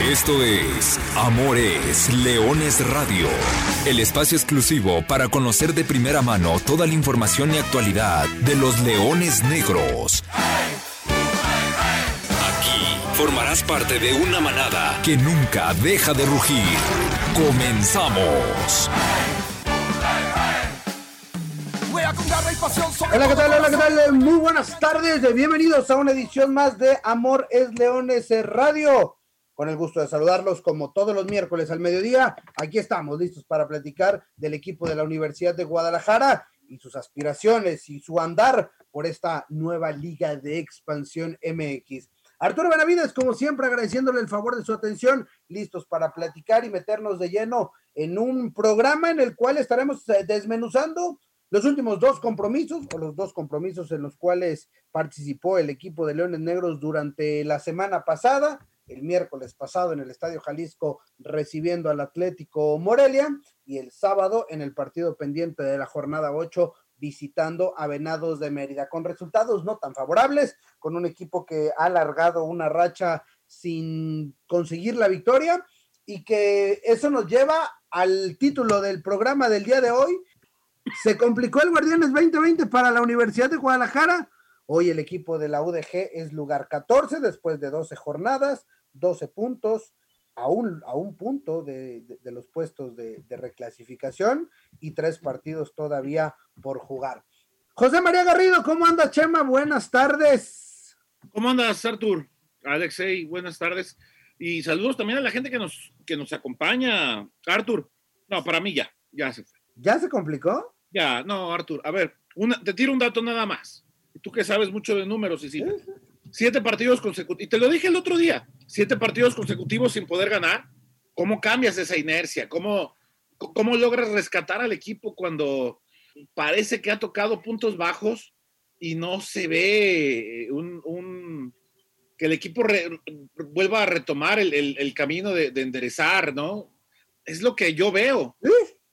Esto es Amores Leones Radio, el espacio exclusivo para conocer de primera mano toda la información y actualidad de los leones negros. Aquí formarás parte de una manada que nunca deja de rugir. Comenzamos. Hola, ¿qué tal? Hola, ¿qué tal? Muy buenas tardes. Bienvenidos a una edición más de Amor es Leones Radio. Con el gusto de saludarlos como todos los miércoles al mediodía. Aquí estamos listos para platicar del equipo de la Universidad de Guadalajara y sus aspiraciones y su andar por esta nueva liga de expansión MX. Arturo Benavides, como siempre, agradeciéndole el favor de su atención, listos para platicar y meternos de lleno en un programa en el cual estaremos eh, desmenuzando los últimos dos compromisos o los dos compromisos en los cuales participó el equipo de Leones Negros durante la semana pasada el miércoles pasado en el Estadio Jalisco recibiendo al Atlético Morelia y el sábado en el partido pendiente de la jornada 8 visitando a Venados de Mérida, con resultados no tan favorables, con un equipo que ha alargado una racha sin conseguir la victoria y que eso nos lleva al título del programa del día de hoy. Se complicó el Guardianes 2020 para la Universidad de Guadalajara. Hoy el equipo de la UDG es lugar 14 después de 12 jornadas. 12 puntos, a un, a un punto de, los puestos de, reclasificación y tres partidos todavía por jugar. José María Garrido, ¿cómo anda Chema? Buenas tardes. ¿Cómo andas, Artur? Alexei, buenas tardes. Y saludos también a la gente que nos, que nos acompaña. Artur, no, para mí ya, ya se fue. ¿Ya se complicó? Ya, no, Artur, a ver, te tiro un dato nada más. Tú que sabes mucho de números, y sí. Siete partidos consecutivos. Y te lo dije el otro día, siete partidos consecutivos sin poder ganar. ¿Cómo cambias esa inercia? ¿Cómo, cómo logras rescatar al equipo cuando parece que ha tocado puntos bajos y no se ve un, que el equipo vuelva a retomar el, camino de, enderezar, ¿no? Es lo que yo veo.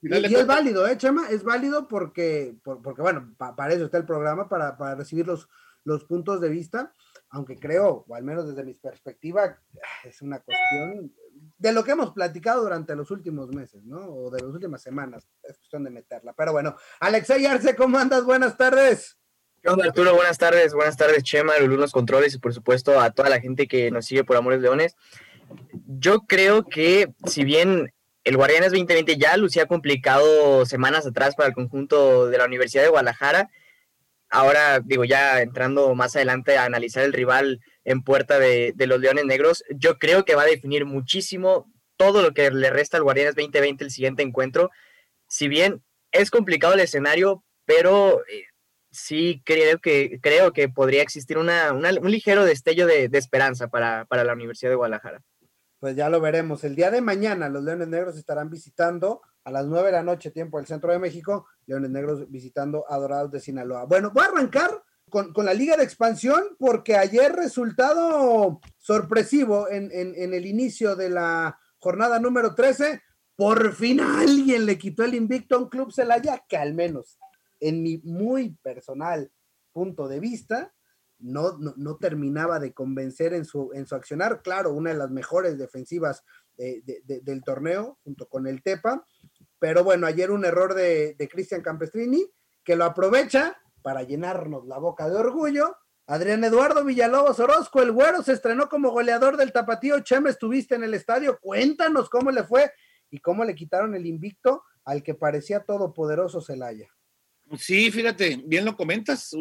Y, es válido, ¿eh, Chema? Es válido porque, porque bueno, para eso está el programa, para, para recibir los, los puntos de vista aunque creo, o al menos desde mi perspectiva, es una cuestión de lo que hemos platicado durante los últimos meses, ¿no? O de las últimas semanas, es cuestión de meterla. Pero bueno, Alexei Arce, ¿cómo andas? Buenas tardes. ¿Qué Arturo? Buenas tardes, buenas tardes, Chema, Lulú, los controles y por supuesto a toda la gente que nos sigue por Amores Leones. Yo creo que si bien el Guardianes 2020 ya lucía complicado semanas atrás para el conjunto de la Universidad de Guadalajara, ahora digo ya entrando más adelante a analizar el rival en puerta de, los Leones Negros, yo creo que va a definir muchísimo todo lo que le resta al Guardianes 2020 el siguiente encuentro. Si bien es complicado el escenario, pero eh, sí creo que, creo que podría existir un ligero destello de, esperanza para, para la Universidad de Guadalajara. Pues ya lo veremos. El día de mañana los Leones Negros estarán visitando a las 9 de la noche, tiempo del centro de México, Leones Negros visitando a Dorados de Sinaloa. Bueno, voy a arrancar con, la Liga de Expansión porque ayer resultado sorpresivo en, el inicio de la jornada número 13. Por fin alguien le quitó el invicto a un club Celaya que al menos en mi muy personal punto de vista no, no, terminaba de convencer en su, en su accionar. Claro, una de las mejores defensivas del torneo junto con el Tepa, pero bueno, ayer un error de, Cristian Campestrini, que lo aprovecha para llenarnos la boca de orgullo. Adrián Eduardo Villalobos Orozco, el güero, se estrenó como goleador del Tapatío. Chema, estuviste en el estadio. Cuéntanos cómo le fue y cómo le quitaron el invicto al que parecía todopoderoso Celaya. Sí, fíjate, bien lo comentas.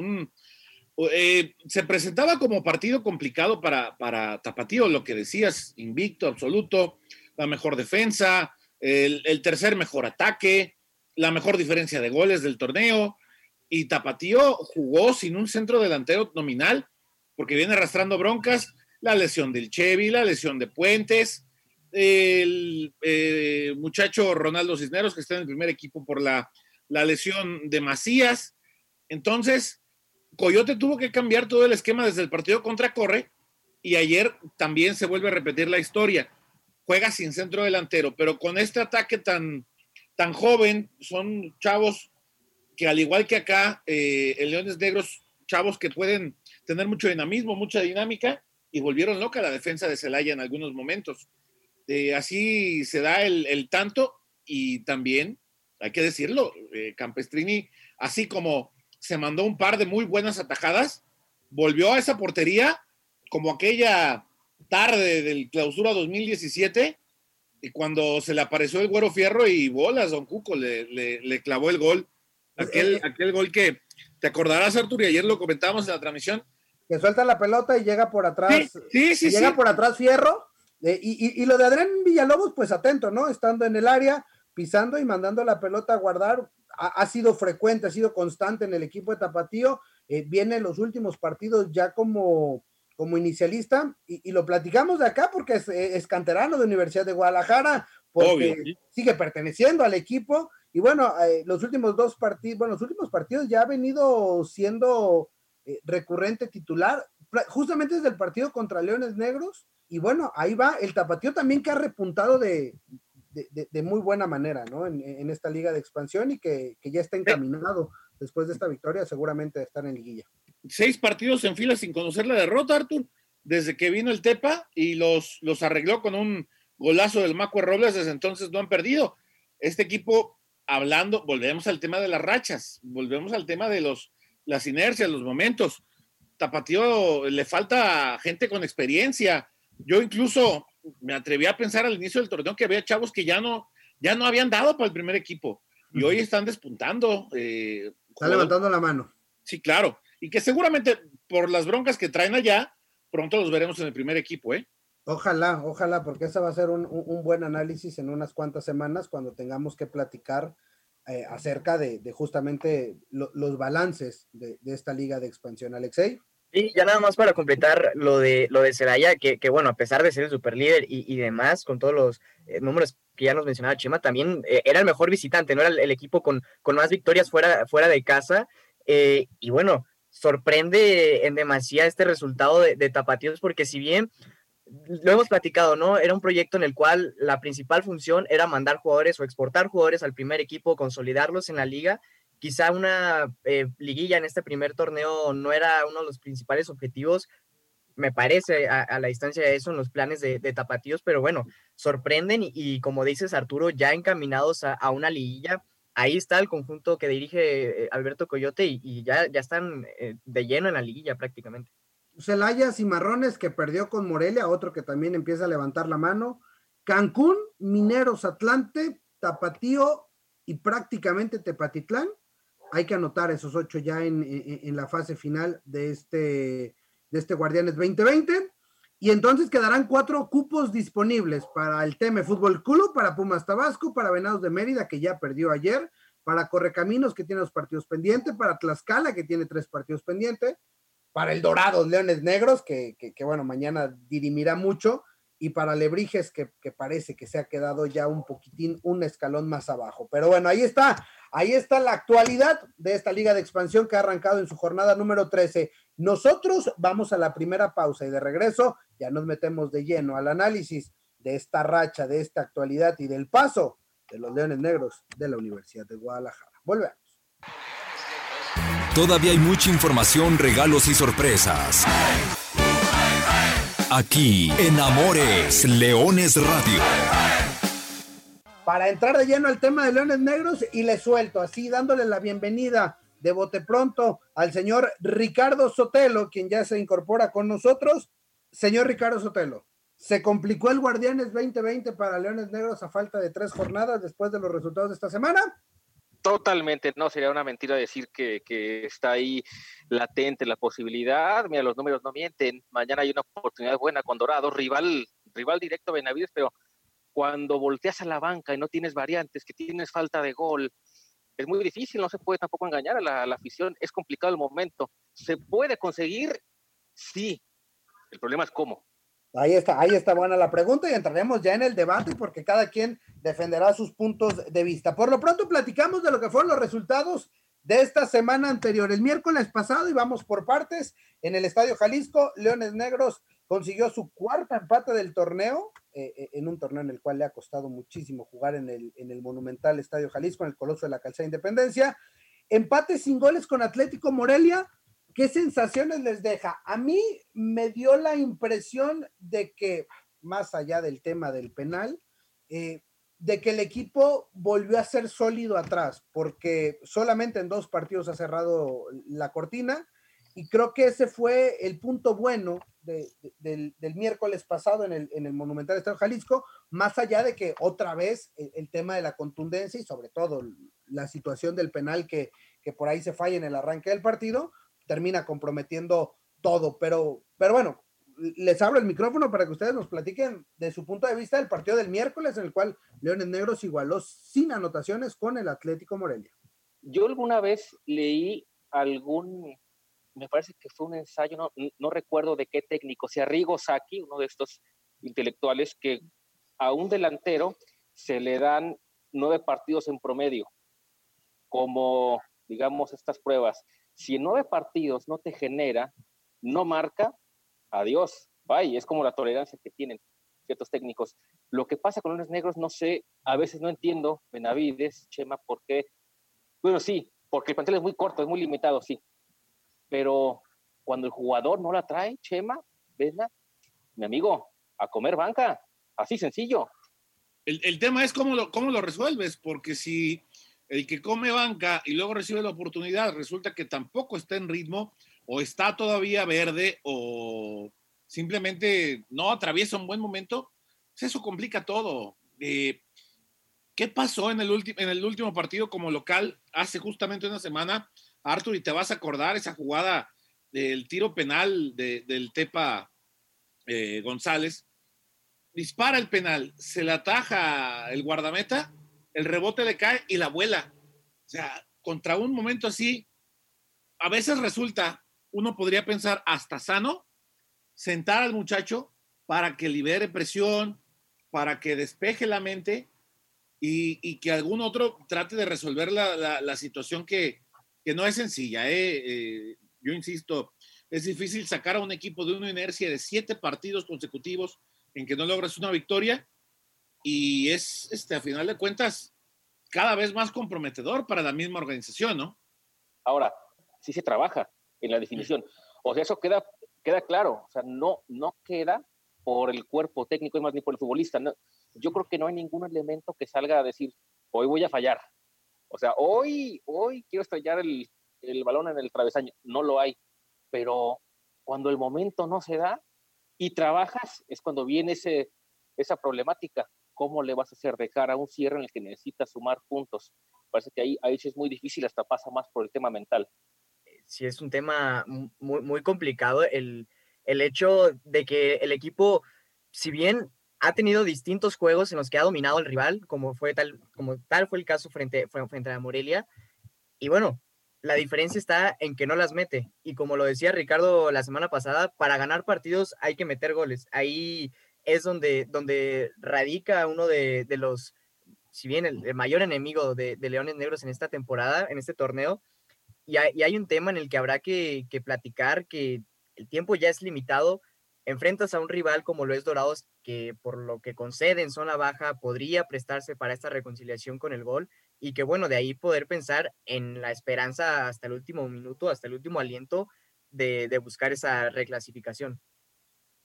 Eh, se presentaba como partido complicado para, para Tapatío, lo que decías, invicto absoluto, la mejor defensa, el, tercer mejor ataque, la mejor diferencia de goles del torneo. Y Tapatío jugó sin un centro delantero nominal, porque viene arrastrando broncas, la lesión del Chevy, la lesión de Puentes, el eh, muchacho Ronaldo Cisneros, que está en el primer equipo por la, la lesión de Macías. Entonces, Coyote tuvo que cambiar todo el esquema desde el partido contra Corre y ayer también se vuelve a repetir la historia juega sin centro delantero, pero con este ataque tan, tan joven, son chavos que al igual que acá, eh, el Leones Negros, chavos que pueden tener mucho dinamismo, mucha dinámica, y volvieron loca la defensa de Celaya en algunos momentos. eh, así se da el, tanto y también, hay que decirlo, eh, Campestrini, así como se mandó un par de muy buenas atajadas, volvió a esa portería como aquella tarde del clausura 2017, y cuando se le apareció el güero fierro y bolas, don Cuco le, le, clavó el gol. Aquel, aquel gol que te acordarás, Arturo, y ayer lo comentábamos en la transmisión. Que suelta la pelota y llega por atrás. Sí, sí, Llega por atrás fierro. y, y, lo de Adrián Villalobos, pues atento, ¿no? Estando en el área, pisando y mandando la pelota a guardar. Ha, sido frecuente, ha sido constante en el equipo de Tapatío. Eh, viene en los últimos partidos ya como como inicialista y, lo platicamos de acá porque es, canterano de Universidad de Guadalajara, porque sigue perteneciendo al equipo y bueno, eh, los últimos dos partidos, bueno, los últimos partidos ya ha venido siendo eh, recurrente titular, justamente desde el partido contra Leones Negros y bueno, ahí va el tapatío también que ha repuntado de, de, muy buena manera, ¿no? En, esta liga de expansión y que, que ya está encaminado después de esta victoria seguramente de estar en liguilla seis partidos en fila sin conocer la derrota, Artur, desde que vino el Tepa y los, los arregló con un golazo del Macue Robles, desde entonces no han perdido. Este equipo, hablando, volvemos al tema de las rachas, volvemos al tema de los, las inercias, los momentos. Tapatío le falta gente con experiencia. Yo incluso me atreví a pensar al inicio del torneo que había chavos que ya no, ya no habían dado para el primer equipo y hoy están despuntando. Eh, Está levantando la mano. Sí, claro y que seguramente por las broncas que traen allá, pronto los veremos en el primer equipo, ¿eh? Ojalá, ojalá, porque ese va a ser un, buen análisis en unas cuantas semanas cuando tengamos que platicar eh, acerca de, justamente los balances de, esta liga de expansión, Alexei. Y ya nada más para completar lo de lo de Celaya, que, bueno, a pesar de ser el superlíder y, y demás, con todos los eh, números que ya nos mencionaba Chema, también eh, era el mejor visitante, no era el, equipo con, con, más victorias fuera, fuera de casa. y bueno, sorprende en demasía este resultado de, Tapatíos, porque si bien lo hemos platicado, ¿no? Era un proyecto en el cual la principal función era mandar jugadores o exportar jugadores al primer equipo, consolidarlos en la liga. Quizá una eh, liguilla en este primer torneo no era uno de los principales objetivos, me parece, a, la distancia de eso en los planes de, Tapatíos, pero bueno, sorprenden y, como dices Arturo, ya encaminados a, una liguilla ahí está el conjunto que dirige eh, Alberto Coyote y, ya, ya están eh, de lleno en la liguilla prácticamente. Celaya Cimarrones que perdió con Morelia, otro que también empieza a levantar la mano. Cancún, Mineros Atlante, Tapatío y prácticamente Tepatitlán. Hay que anotar esos ocho ya en, la fase final de este, de este Guardianes 2020. Y entonces quedarán cuatro cupos disponibles para el Teme Fútbol Club, para Pumas Tabasco, para Venados de Mérida, que ya perdió ayer, para Correcaminos, que tiene dos partidos pendientes, para Tlaxcala, que tiene tres partidos pendientes, para el Dorado Leones Negros, que, bueno, mañana dirimirá mucho, y para Lebrijes, que, parece que se ha quedado ya un poquitín, un escalón más abajo. Pero bueno, ahí está, ahí está la actualidad de esta liga de expansión que ha arrancado en su jornada número 13. Nosotros vamos a la primera pausa y de regreso ya nos metemos de lleno al análisis de esta racha, de esta actualidad y del paso de los Leones Negros de la Universidad de Guadalajara. Volvemos. Todavía hay mucha información, regalos y sorpresas. Aquí en Amores Leones Radio. Para entrar de lleno al tema de Leones Negros y le suelto así dándole la bienvenida de bote pronto al señor Ricardo Sotelo, quien ya se incorpora con nosotros. Señor Ricardo Sotelo, ¿se complicó el Guardianes 2020 para Leones Negros a falta de tres jornadas después de los resultados de esta semana? Totalmente, no, sería una mentira decir que, está ahí latente la posibilidad. Mira, los números no mienten. Mañana hay una oportunidad buena con Dorado, rival, rival directo Benavides, pero cuando volteas a la banca y no tienes variantes, que tienes falta de gol, es muy difícil, no se puede tampoco engañar a la, afición, es complicado el momento. ¿Se puede conseguir? Sí, el problema es cómo. Ahí está, ahí está buena la pregunta y entraremos ya en el debate porque cada quien defenderá sus puntos de vista. Por lo pronto platicamos de lo que fueron los resultados de esta semana anterior. El miércoles pasado, y vamos por partes, en el Estadio Jalisco, Leones Negros consiguió su cuarta empate del torneo, eh, eh, en un torneo en el cual le ha costado muchísimo jugar en el, en el monumental Estadio Jalisco, en el Coloso de la Calzada Independencia. Empate sin goles con Atlético Morelia, ¿Qué sensaciones les deja? A mí me dio la impresión de que más allá del tema del penal, eh, de que el equipo volvió a ser sólido atrás, porque solamente en dos partidos ha cerrado la cortina, y creo que ese fue el punto bueno del, miércoles pasado en el, en el Monumental Estado Jalisco, más allá de que otra vez el, tema de la contundencia y sobre todo la situación del penal que, que por ahí se falla en el arranque del partido, termina comprometiendo todo. Pero, pero bueno, les abro el micrófono para que ustedes nos platiquen de su punto de vista del partido del miércoles, en el cual Leones Negros igualó sin anotaciones con el Atlético Morelia. Yo alguna vez leí algún, me parece que fue un ensayo, no, no recuerdo de qué técnico, si Arrigo Saki, uno de estos intelectuales, que a un delantero se le dan nueve partidos en promedio, como, digamos, estas pruebas. Si en nueve partidos no te genera, no marca, adiós, bye. Es como la tolerancia que tienen ciertos técnicos. Lo que pasa con los negros, no sé, a veces no entiendo, Benavides, Chema, por qué. Bueno, sí, porque el plantel es muy corto, es muy limitado, sí. Pero cuando el jugador no la trae, Chema, venga, mi amigo, a comer banca, así sencillo. El, tema es cómo lo, cómo lo resuelves, porque si el que come banca y luego recibe la oportunidad resulta que tampoco está en ritmo, o está todavía verde o simplemente no atraviesa un buen momento, pues eso complica todo. Eh, ¿Qué pasó en el, en el último partido como local hace justamente una semana? Arthur, y te vas a acordar esa jugada del tiro penal del Tepa eh, González. Dispara el penal, se le ataja el guardameta, el rebote le cae y la vuela. O sea, contra un momento así, a veces resulta uno podría pensar hasta sano, sentar al muchacho para que libere presión, para que despeje la mente y, que algún otro trate de resolver la, situación que, no es sencilla. ¿eh? Eh, yo insisto, es difícil sacar a un equipo de una inercia de siete partidos consecutivos en que no logras una victoria y es, este, a final de cuentas, cada vez más comprometedor para la misma organización, ¿no? Ahora, sí se trabaja, en la definición. O sea, eso queda, claro, o sea, no, no queda por el cuerpo técnico, y más ni por el futbolista. Yo creo que no hay ningún elemento que salga a decir, hoy voy a fallar. O sea, hoy, hoy quiero estrellar el, el balón en el travesaño. No lo hay. Pero cuando el momento no se da y trabajas, es cuando viene ese, esa problemática. ¿Cómo le vas a hacer de cara a un cierre en el que necesitas sumar puntos? Parece que ahí, ahí es muy difícil, hasta pasa más por el tema mental sí es un tema muy, muy complicado el, el hecho de que el equipo, si bien ha tenido distintos juegos en los que ha dominado el rival, como fue tal, como tal fue el caso frente, frente a Morelia, y bueno, la diferencia está en que no las mete. Y como lo decía Ricardo la semana pasada, para ganar partidos hay que meter goles. Ahí es donde, donde radica uno de, los, si bien el, mayor enemigo de, Leones Negros en esta temporada, en este torneo, y hay, un tema en el que habrá que, platicar, que el tiempo ya es limitado. Enfrentas a un rival como lo es Dorados, que por lo que concede en zona baja podría prestarse para esta reconciliación con el gol y que bueno, de ahí poder pensar en la esperanza hasta el último minuto, hasta el último aliento de, de buscar esa reclasificación.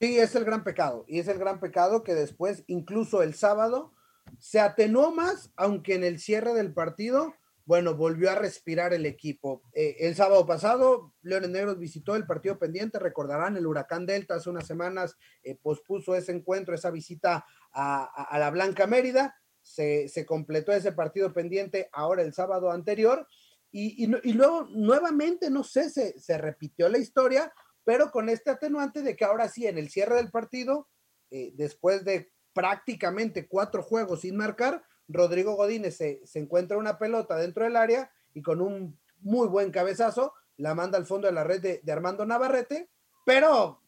Sí, es el gran pecado. Y es el gran pecado que después, incluso el sábado, se atenuó más, aunque en el cierre del partido bueno, volvió a respirar el equipo. Eh, el sábado pasado, Leones Negros visitó el partido pendiente, recordarán, el huracán Delta hace unas semanas eh, pospuso ese encuentro, esa visita a, la Blanca Mérida, se, completó ese partido pendiente ahora el sábado anterior, y, luego nuevamente, no sé, se, se, repitió la historia, pero con este atenuante de que ahora sí, en el cierre del partido, eh, después de prácticamente cuatro juegos sin marcar, Rodrigo Godínez se, encuentra una pelota dentro del área y con un muy buen cabezazo la manda al fondo de la red de, Armando Navarrete, pero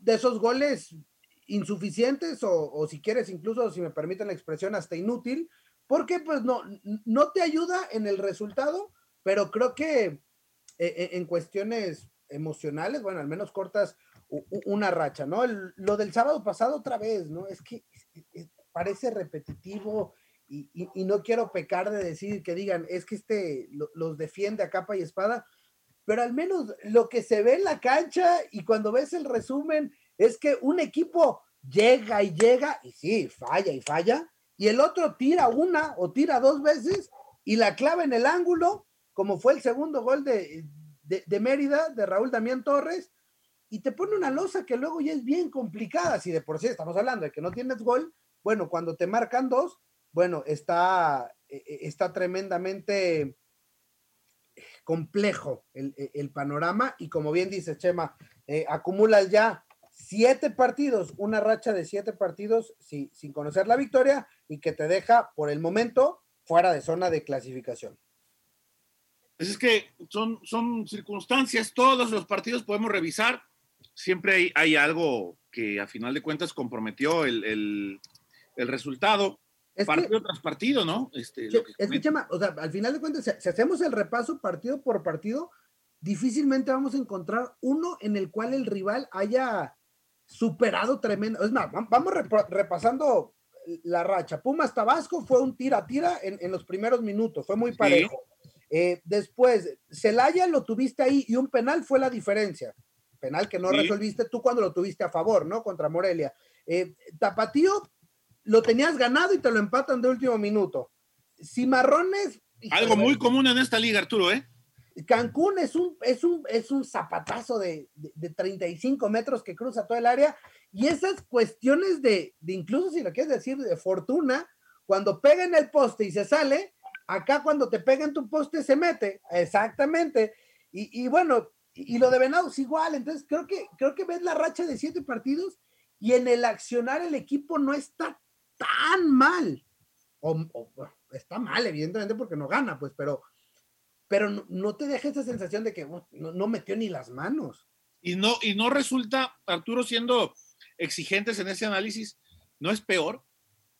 de esos goles insuficientes o, si quieres incluso, si me permiten la expresión, hasta inútil, porque pues no, no te ayuda en el resultado, pero creo que eh, eh, en cuestiones emocionales, bueno, al menos cortas una racha, ¿no? lo del sábado pasado otra vez, ¿no? Es que parece repetitivo, y, no quiero pecar de decir que digan, es que este los defiende a capa y espada, pero al menos lo que se ve en la cancha y cuando ves el resumen es que un equipo llega y llega, y sí, falla y falla, y el otro tira una o tira dos veces y la clava en el ángulo, como fue el segundo gol de, de, Mérida, de Raúl Damián Torres, y te pone una losa que luego ya es bien complicada, si de por sí estamos hablando de que no tienes gol, bueno, cuando te marcan dos, bueno, está, e, e, está tremendamente complejo el, panorama y como bien dice Chema, eh, acumulas ya siete partidos, una racha de siete partidos sin conocer la victoria y que te deja por el momento fuera de zona de clasificación. Pues es que son, son circunstancias, todos los partidos podemos revisar, siempre hay, algo que a final de cuentas comprometió el, resultado. Partido tras partido, ¿no? Este, es que, Chema, o sea, al final de cuentas, si, hacemos el repaso partido por partido, difícilmente vamos a encontrar uno en el cual el rival haya superado tremendo. Es más, vamos repasando la racha. Pumas Tabasco fue un tira-tira en, los primeros minutos, fue muy parejo. Eh, después, Celaya lo tuviste ahí y un penal fue la diferencia. Penal que no resolviste tú cuando lo tuviste a favor, ¿no? Contra Morelia. Eh, Tapatío lo tenías ganado y te lo empatan de último minuto. Cimarrones. Algo muy común en esta liga, Arturo, ¿eh? Cancún es un, es un, es un zapatazo de, de, 35 metros que cruza todo el área y esas cuestiones de, de, incluso si lo quieres decir, de fortuna, cuando pega en el poste y se sale, acá cuando te pega en tu poste se mete, exactamente. Y, y bueno, y, lo de Venados igual, entonces creo que, creo que ves la racha de siete partidos y en el accionar el equipo no está tan mal. O, está mal, evidentemente, porque no gana, pues, pero pero no, te deja esa sensación de que no, metió ni las manos. Y no, y no resulta, Arturo, siendo exigentes en ese análisis, ¿no es peor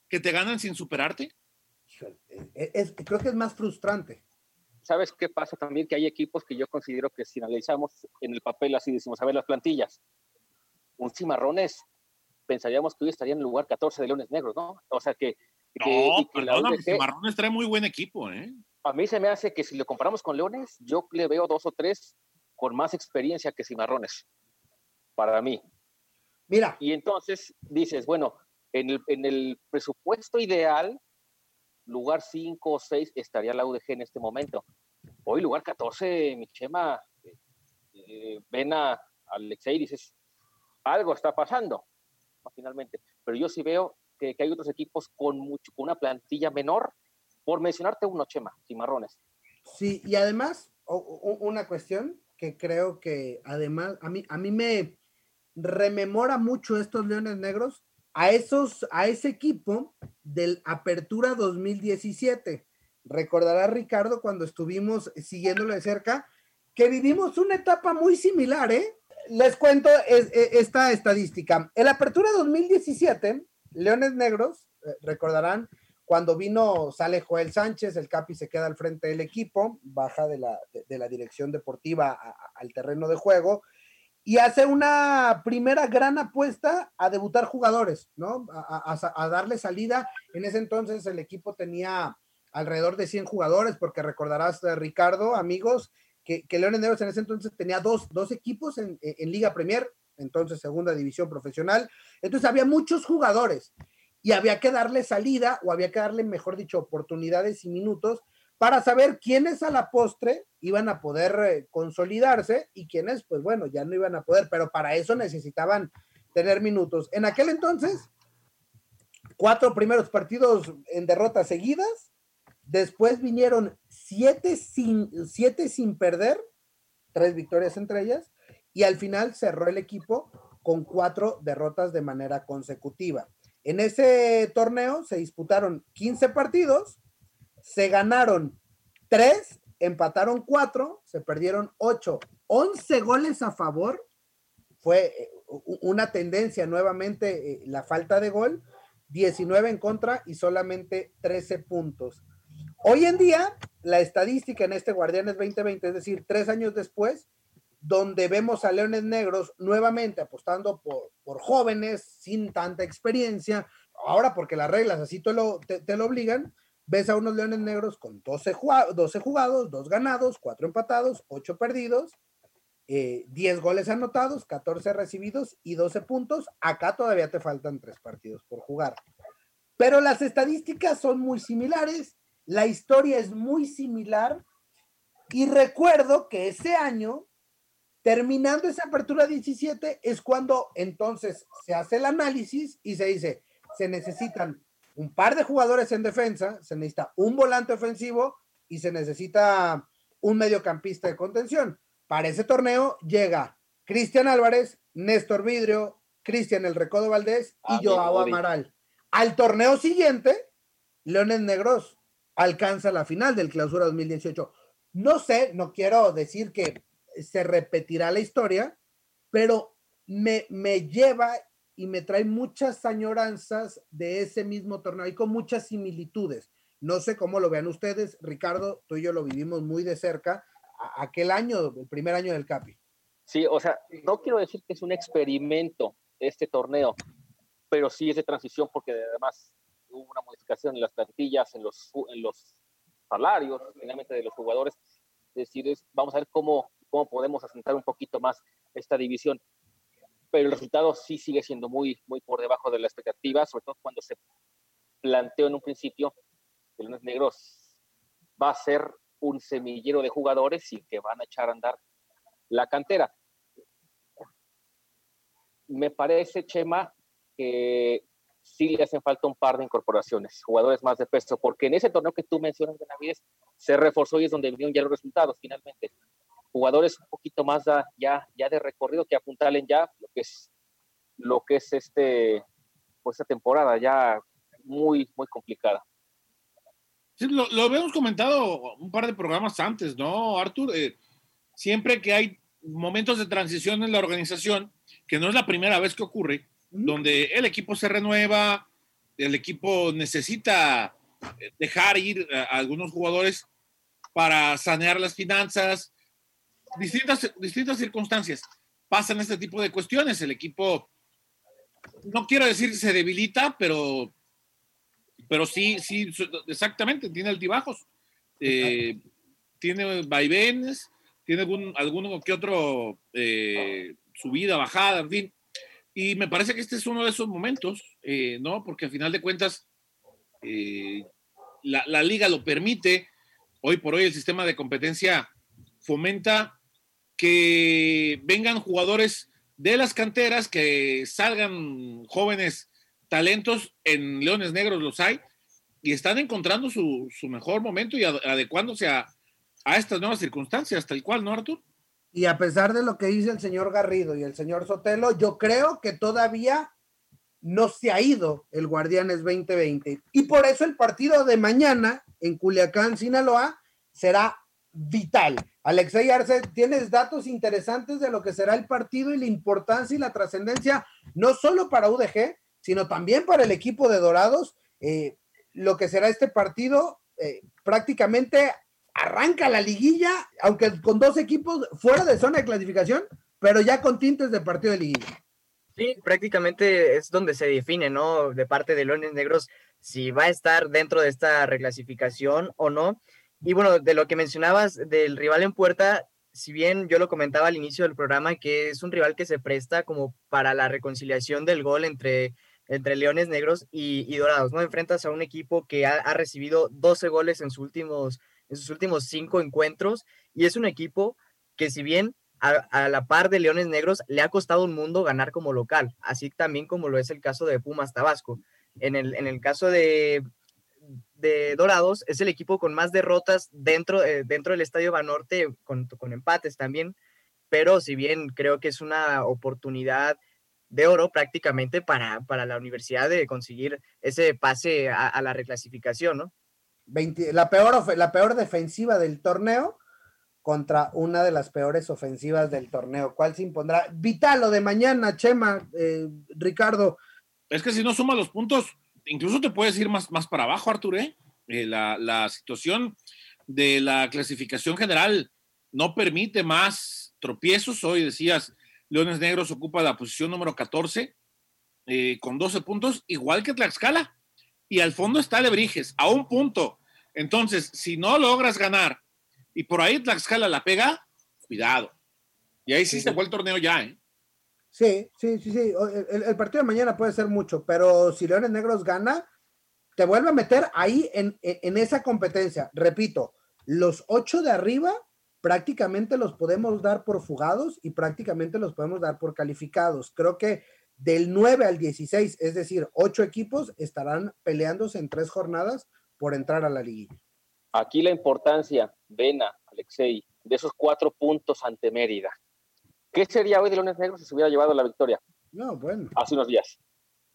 que te ganan sin superarte? Es, creo que es más frustrante. ¿Sabes qué pasa también? Que hay equipos que yo considero que si analizamos en el papel así, decimos, a ver las plantillas, un cimarrones, pensaríamos que hoy estaría en el lugar 14 de Leones Negros, ¿no? O sea que... no, perdóname, Cimarrones trae muy buen equipo, ¿eh? a mí se me hace que si lo comparamos con Leones, yo le veo dos o tres con más experiencia que Cimarrones, para mí. Mira. Y entonces dices, bueno, en el, en el presupuesto ideal, lugar 5 o 6 estaría la UDG en este momento. Hoy lugar 14, mi chema, eh, ven a Alexei y dices, algo está pasando, finalmente. Pero yo sí veo que, que hay otros equipos con, mucho, con una plantilla menor por mencionarte uno, Chema, Cimarrones. Sí, y además, una cuestión que creo que además a mí, a mí me rememora mucho estos Leones Negros a esos, a ese equipo del Apertura 2017. Recordará Ricardo cuando estuvimos siguiéndolo de cerca, que vivimos una etapa muy similar, ¿eh? Les cuento esta estadística. El Apertura 2017, Leones Negros, eh, recordarán, cuando vino, sale Joel Sánchez, el Capi se queda al frente del equipo, baja de la, la dirección deportiva al terreno de juego y hace una primera gran apuesta a debutar jugadores, ¿no? A, darle salida. En ese entonces el equipo tenía alrededor de 100 jugadores, porque recordarás, eh, Ricardo, amigos, que, que Leones en ese entonces tenía dos, dos equipos en, en Liga Premier, entonces segunda división profesional. Entonces había muchos jugadores y había que darle salida o había que darle, mejor dicho, oportunidades y minutos para saber quiénes a la postre iban a poder eh, consolidarse y quiénes, pues bueno, ya no iban a poder, pero para eso necesitaban tener minutos. En aquel entonces, cuatro primeros partidos en derrotas seguidas, después vinieron siete sin, siete sin perder, tres victorias entre ellas, y al final cerró el equipo con cuatro derrotas de manera consecutiva. En ese torneo se disputaron 15 partidos, se ganaron 3, empataron 4, se perdieron 8, 11 goles a favor. Fue eh, una tendencia nuevamente eh, la falta de gol, 19 en contra y solamente 13 puntos. Hoy en día, la estadística en este Guardianes 2020, es decir, tres años después, donde vemos a Leones Negros nuevamente apostando por, jóvenes sin tanta experiencia. Ahora, porque las reglas así te lo, te, lo obligan, ves a unos Leones Negros con 12, 12 jugados, 2 ganados, 4 empatados, 8 perdidos. 10 eh, goles anotados, 14 recibidos y 12 puntos. Acá todavía te faltan tres partidos por jugar. Pero las estadísticas son muy similares, la historia es muy similar. Y recuerdo que ese año, terminando esa apertura 17, es cuando entonces se hace el análisis y se dice, se necesitan un par de jugadores en defensa, se necesita un volante ofensivo y se necesita un mediocampista de contención. Para ese torneo llega Cristian Álvarez, Néstor Vidrio, Cristian El Recodo Valdés y Joao Amaral. Al torneo siguiente, Leones Negros alcanza la final del clausura 2018. No sé, no quiero decir que se repetirá la historia, pero me, me lleva y me trae muchas añoranzas de ese mismo torneo y con muchas similitudes. No sé cómo lo vean ustedes, Ricardo, tú y yo lo vivimos muy de cerca, aquel año, el primer año del CAPI. Sí, o sea, no quiero decir que es un experimento este torneo, pero sí es de transición porque además hubo una modificación en las plantillas, en los, en los salarios, finalmente de los jugadores. Es decir, vamos a ver cómo, cómo podemos asentar un poquito más esta división pero el resultado sí sigue siendo muy, muy por debajo de la expectativa, sobre todo cuando se planteó en un principio que Lunes Negros va a ser un semillero de jugadores y que van a echar a andar la cantera. Me parece, Chema, que sí le hacen falta un par de incorporaciones, jugadores más de peso, porque en ese torneo que tú mencionas, Benavides, se reforzó y es donde vinieron ya los resultados finalmente jugadores un poquito más ya, ya de recorrido que apuntalen ya lo que es lo que es este pues esta temporada ya muy muy complicada. Sí, lo, lo, habíamos comentado un par de programas antes, ¿no, Artur? Eh, siempre que hay momentos de transición en la organización, que no es la primera vez que ocurre, donde el equipo se renueva, el equipo necesita eh, dejar ir a algunos jugadores para sanear las finanzas, distintas, distintas circunstancias pasan este tipo de cuestiones. El equipo, no quiero decir se debilita, pero, pero sí, sí, exactamente, tiene altibajos. Eh, tiene vaivenes, tiene algún, alguno que otro eh, subida, bajada, en fin. Y me parece que este es uno de esos momentos, eh, ¿no? Porque al final de cuentas, la, la, liga lo permite. Hoy por hoy el sistema de competencia fomenta que vengan jugadores de las canteras, que salgan jóvenes talentos, en Leones Negros los hay, y están encontrando su, mejor momento y adecuándose a, estas nuevas circunstancias, tal cual, ¿no, Artur? Y a pesar de lo que dice el señor Garrido y el señor Sotelo, yo creo que todavía no se ha ido el Guardianes 2020. Y por eso el partido de mañana en Culiacán, Sinaloa, será vital. Alexei Arce, tienes datos interesantes de lo que será el partido y la importancia y la trascendencia, no solo para UDG, sino también para el equipo de Dorados. Eh, lo que será este partido eh, prácticamente arranca la liguilla, aunque con dos equipos fuera de zona de clasificación, pero ya con tintes de partido de liguilla. Sí, prácticamente es donde se define, ¿no? De parte de Leones Negros, si va a estar dentro de esta reclasificación o no. Y bueno, de lo que mencionabas del rival en puerta, si bien yo lo comentaba al inicio del programa, que es un rival que se presta como para la reconciliación del gol entre, entre Leones Negros y, Dorados, ¿no? Enfrentas a un equipo que ha, recibido 12 goles en, sus últimos, en sus últimos cinco encuentros y es un equipo que si bien a, a, la par de Leones Negros le ha costado un mundo ganar como local, así también como lo es el caso de Pumas Tabasco. En el, en el caso de, Dorados es el equipo con más derrotas dentro, eh, dentro del Estadio Banorte, con, con empates también, pero si bien creo que es una oportunidad de oro prácticamente para, para la universidad de conseguir ese pase a, la reclasificación, ¿no? La, peor, la peor defensiva del torneo contra una de las peores ofensivas del torneo. ¿Cuál se impondrá? Vital lo de mañana, Chema, eh, Ricardo. Es que si no suma los puntos, incluso te puedes ir más, más para abajo, Artur, ¿eh? Eh, la, situación de la clasificación general no permite más tropiezos. Hoy decías, Leones Negros ocupa la posición número 14 eh, con 12 puntos, igual que Tlaxcala. Y al fondo está Lebrijes, a un punto. Entonces, si no logras ganar y por ahí Tlaxcala la pega, cuidado. Y ahí sí, se fue el torneo ya, ¿eh? Sí, sí, sí, sí. El, partido de mañana puede ser mucho, pero si Leones Negros gana, te vuelve a meter ahí en, en esa competencia. Repito, los ocho de arriba prácticamente los podemos dar por fugados y prácticamente los podemos dar por calificados. Creo que del 9 al 16, es decir, ocho equipos estarán peleándose en tres jornadas por entrar a la liguilla. Aquí la importancia, Vena, Alexei, de esos cuatro puntos ante Mérida. ¿Qué sería hoy de Leones Negros si se hubiera llevado la victoria? No, bueno. Hace unos días.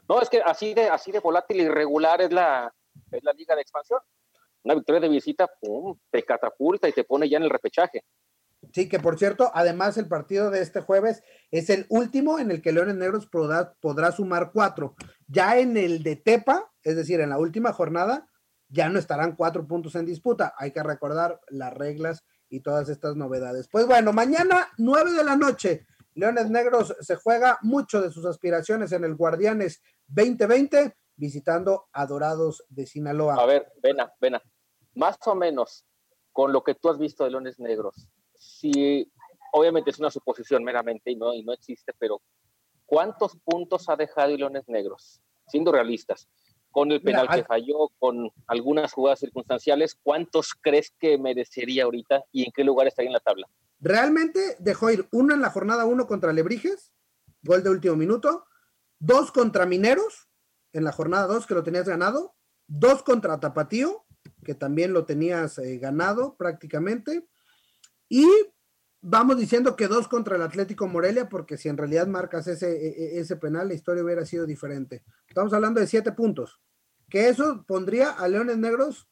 No, es que así de, así de volátil y irregular es la, es la liga de expansión. Una victoria de visita, pum, te catapulta y te pone ya en el repechaje. Sí, que por cierto, además el partido de este jueves es el último en el que Leones Negros podrá, sumar cuatro. Ya en el de Tepa, es decir, en la última jornada, ya no estarán cuatro puntos en disputa. Hay que recordar las reglas y todas estas novedades. Pues bueno, mañana, nueve de la noche, Leones Negros se juega mucho de sus aspiraciones en el Guardianes 2020, visitando a Dorados de Sinaloa. A ver, Vena, Vena, más o menos con lo que tú has visto de Leones Negros, si obviamente es una suposición meramente y no, y no existe, pero ¿cuántos puntos ha dejado Leones Negros? Siendo realistas, con el penal que falló, con algunas jugadas circunstanciales, ¿cuántos crees que merecería ahorita y en qué lugar estaría en la tabla? Realmente dejó ir uno en la jornada uno contra Lebrijes, gol de último minuto, dos contra Mineros, en la jornada dos que lo tenías ganado, dos contra Tapatío, que también lo tenías eh, ganado prácticamente, y vamos diciendo que dos contra el Atlético Morelia, porque si en realidad marcas ese, e, e, ese penal, la historia hubiera sido diferente. Estamos hablando de siete puntos, que eso pondría a Leones Negros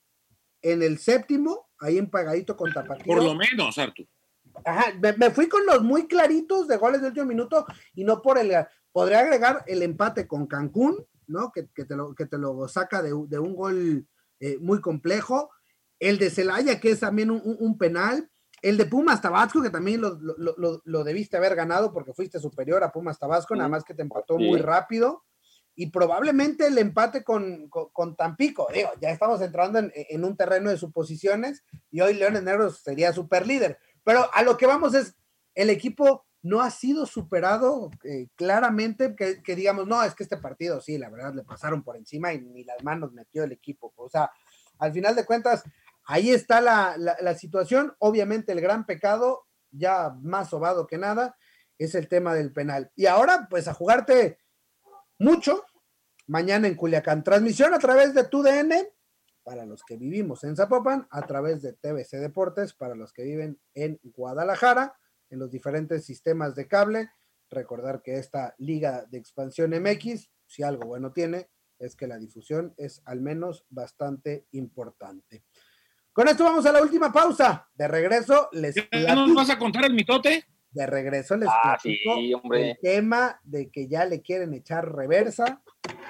en el séptimo, ahí en pagadito con Tapatío. Por lo menos, Artur. Ajá, me, fui con los muy claritos de goles de último minuto y no por el. Podría agregar el empate con Cancún, ¿no? Que, te, lo, que te lo saca de, un gol eh, muy complejo. El de Celaya, que es también un penal el de Pumas Tabasco, que también lo, debiste haber ganado porque fuiste superior a Pumas Tabasco, nada más que te empató muy rápido. Y probablemente el empate con, Tampico. Digo, ya estamos entrando en, un terreno de suposiciones y hoy Leones Negros sería super líder. Pero a lo que vamos es, el equipo no ha sido superado eh, claramente, que, que, digamos, no, es que este partido sí, la verdad le pasaron por encima y ni las manos metió el equipo. O sea, al final de cuentas, Ahí está la, situación. Obviamente el gran pecado, ya más sobado que nada, es el tema del penal. Y ahora, pues a jugarte mucho mañana en Culiacán. Transmisión a través de TUDN para los que vivimos en Zapopan, a través de TVC Deportes para los que viven en Guadalajara, en los diferentes sistemas de cable. Recordar que esta liga de expansión MX, si algo bueno tiene, es que la difusión es al menos bastante importante. Con esto vamos a la última pausa. De regreso les ¿Ya nos vas a contar el mitote? De regreso les ah, sí, hombre. el tema de que ya le quieren echar reversa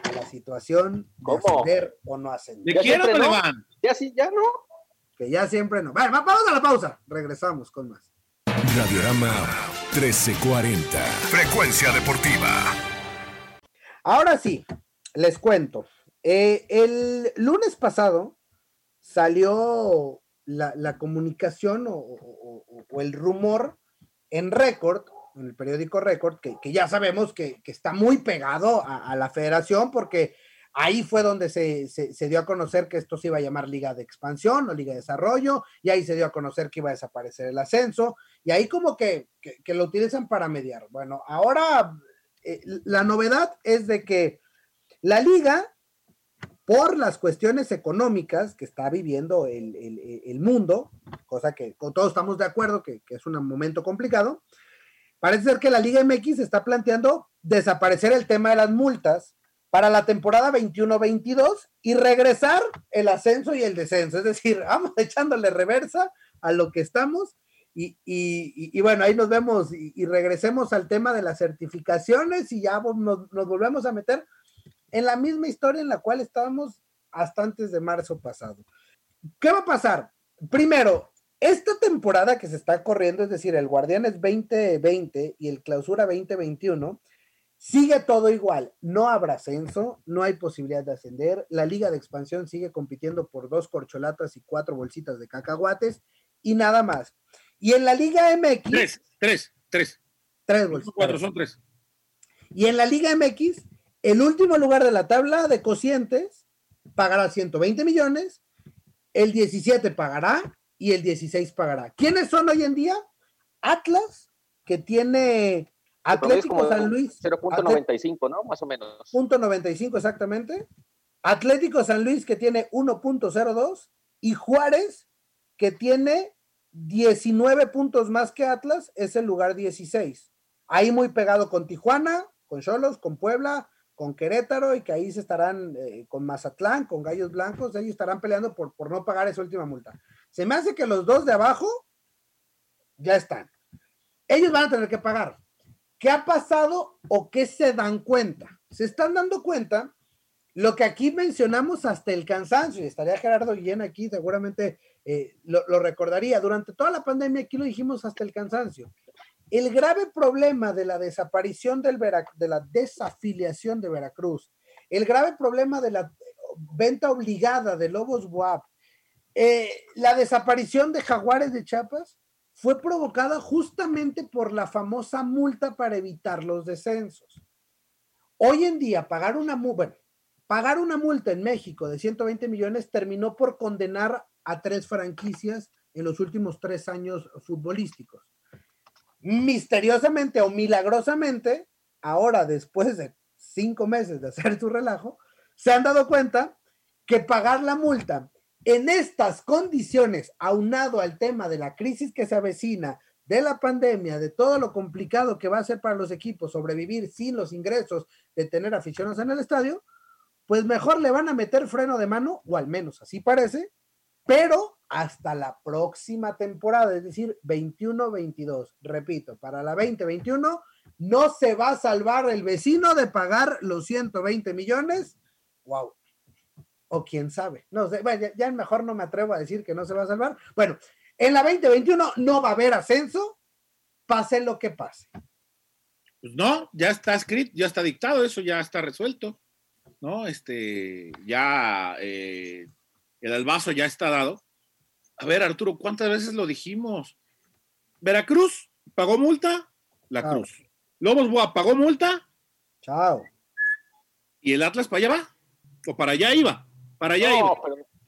a la situación de ascender o no ascender. ¿De quién no? van? Ya sí, ya no. Que ya siempre no. Bueno, vamos a la pausa. Regresamos con más. Radiorama 1340. Frecuencia deportiva. Ahora sí, les cuento. Eh, el lunes pasado salió la, comunicación o, el rumor en récord, en el periódico Récord, que, ya sabemos que, está muy pegado a, la federación porque ahí fue donde se, dio a conocer que esto se iba a llamar Liga de Expansión o Liga de Desarrollo, y ahí se dio a conocer que iba a desaparecer el ascenso, y ahí como que, lo utilizan para mediar. Bueno, ahora eh, la novedad es de que la liga por las cuestiones económicas que está viviendo el, mundo, cosa que todos estamos de acuerdo que, es un momento complicado, parece ser que la Liga MX está planteando desaparecer el tema de las multas para la temporada 21-22 y regresar el ascenso y el descenso. Es decir, vamos echándole reversa a lo que estamos y, bueno, ahí nos vemos y, regresemos al tema de las certificaciones y ya nos volvemos a meter en la misma historia en la cual estábamos hasta antes de marzo pasado. ¿Qué va a pasar? Primero, esta temporada que se está corriendo, es decir, el Guardianes 2020 y el Clausura 2021, sigue todo igual. No habrá ascenso, no hay posibilidad de ascender. La Liga de Expansión sigue compitiendo por dos corcholatas y cuatro bolsitas de cacahuates y nada más. Y en la Liga MX. Tres, tres. tres. Tres bolsitas. Cuatro, son tres. Y en la Liga MX, el último lugar de la tabla de cocientes pagará 120 millones, el 17 pagará y el 16 pagará. ¿Quiénes son hoy en día? Atlas, que tiene Atlético San Luis. 0.95, ¿no? Más o menos. Punto 95 exactamente. Atlético San Luis, que tiene 1.02. Y Juárez, que tiene 19 puntos más que Atlas, es el lugar 16. Ahí muy pegado con Tijuana, con Cholos, con Puebla, con Querétaro y que ahí se estarán eh, con Mazatlán, con Gallos Blancos, ellos estarán peleando por, por no pagar esa última multa. Se me hace que los dos de abajo ya están. Ellos van a tener que pagar. ¿Qué ha pasado o qué se dan cuenta? Se están dando cuenta lo que aquí mencionamos hasta el cansancio, y estaría Gerardo Guillén aquí, seguramente eh, lo, lo, recordaría. Durante toda la pandemia aquí lo dijimos hasta el cansancio. El grave problema de la desaparición de la desafiliación de Veracruz, el grave problema de la venta obligada de Lobos WAP, eh, la desaparición de Jaguares de Chiapas, fue provocada justamente por la famosa multa para evitar los descensos. Hoy en día, pagar una, pagar una multa en México de 120 millones terminó por condenar a tres franquicias en los últimos tres años futbolísticos. Misteriosamente o milagrosamente, ahora después de cinco meses de hacer su relajo, se han dado cuenta que pagar la multa en estas condiciones, aunado al tema de la crisis que se avecina, de la pandemia, de todo lo complicado que va a ser para los equipos sobrevivir sin los ingresos de tener aficionados en el estadio, pues mejor le van a meter freno de mano, o al menos así parece, pero hasta la próxima temporada, es decir, 21-22. Repito, para la 2021 no se va a salvar el vecino de pagar los 120 millones. ¡Wow! o quién sabe. No sé, ya, mejor no me atrevo a decir que no se va a salvar. Bueno, en la 2021 no va a haber ascenso, pase lo que pase. Pues no, ya está escrito, ya está dictado, eso ya está resuelto, ¿no? Este, ya eh, el albazo ya está dado. A ver, Arturo, ¿cuántas veces lo dijimos? Veracruz pagó multa, la Cruz. Lobos Boa pagó multa. Chao. ¿Y el Atlas para allá va? ¿O para allá iba? Para allá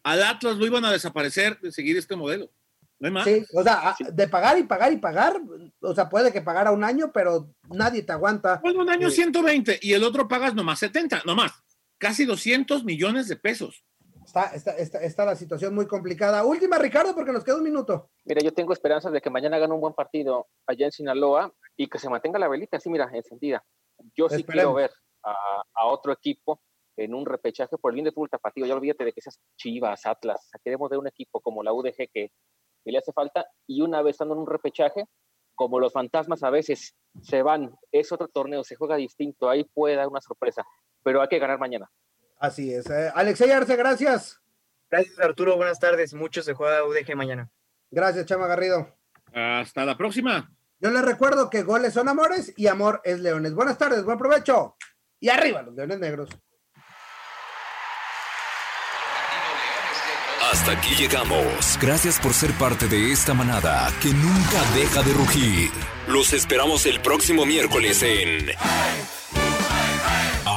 Al Atlas lo iban a desaparecer de seguir este modelo. No hay más. Sí, o sea, de pagar y pagar y pagar, o sea, puede que pagara un año, pero nadie te aguanta. Bueno, un año 120 y el otro pagas nomás 70, nomás. Casi 200 millones de pesos. Está, está, está, está, la situación muy complicada. Última, Ricardo, porque nos queda un minuto. Mira, yo tengo esperanzas de que mañana gane un buen partido allá en Sinaloa y que se mantenga la velita así, mira, encendida. Yo sí quiero ver a, a, otro equipo en un repechaje por el bien de fútbol tapatío. Ya olvídate de que esas chivas, Atlas. Queremos de un equipo como la UDG que, que, le hace falta. Y una vez estando en un repechaje, como los fantasmas a veces se van, es otro torneo, se juega distinto. Ahí puede dar una sorpresa. Pero hay que ganar mañana. Así es. Eh, Alexey Arce, gracias. Gracias, Arturo. Buenas tardes. Mucho se juega UDG mañana. Gracias, Chama Garrido. Hasta la próxima. Yo les recuerdo que goles son amores y amor es leones. Buenas tardes, buen provecho. Y arriba los leones negros. Hasta aquí llegamos. Gracias por ser parte de esta manada que nunca deja de rugir. Los esperamos el próximo miércoles en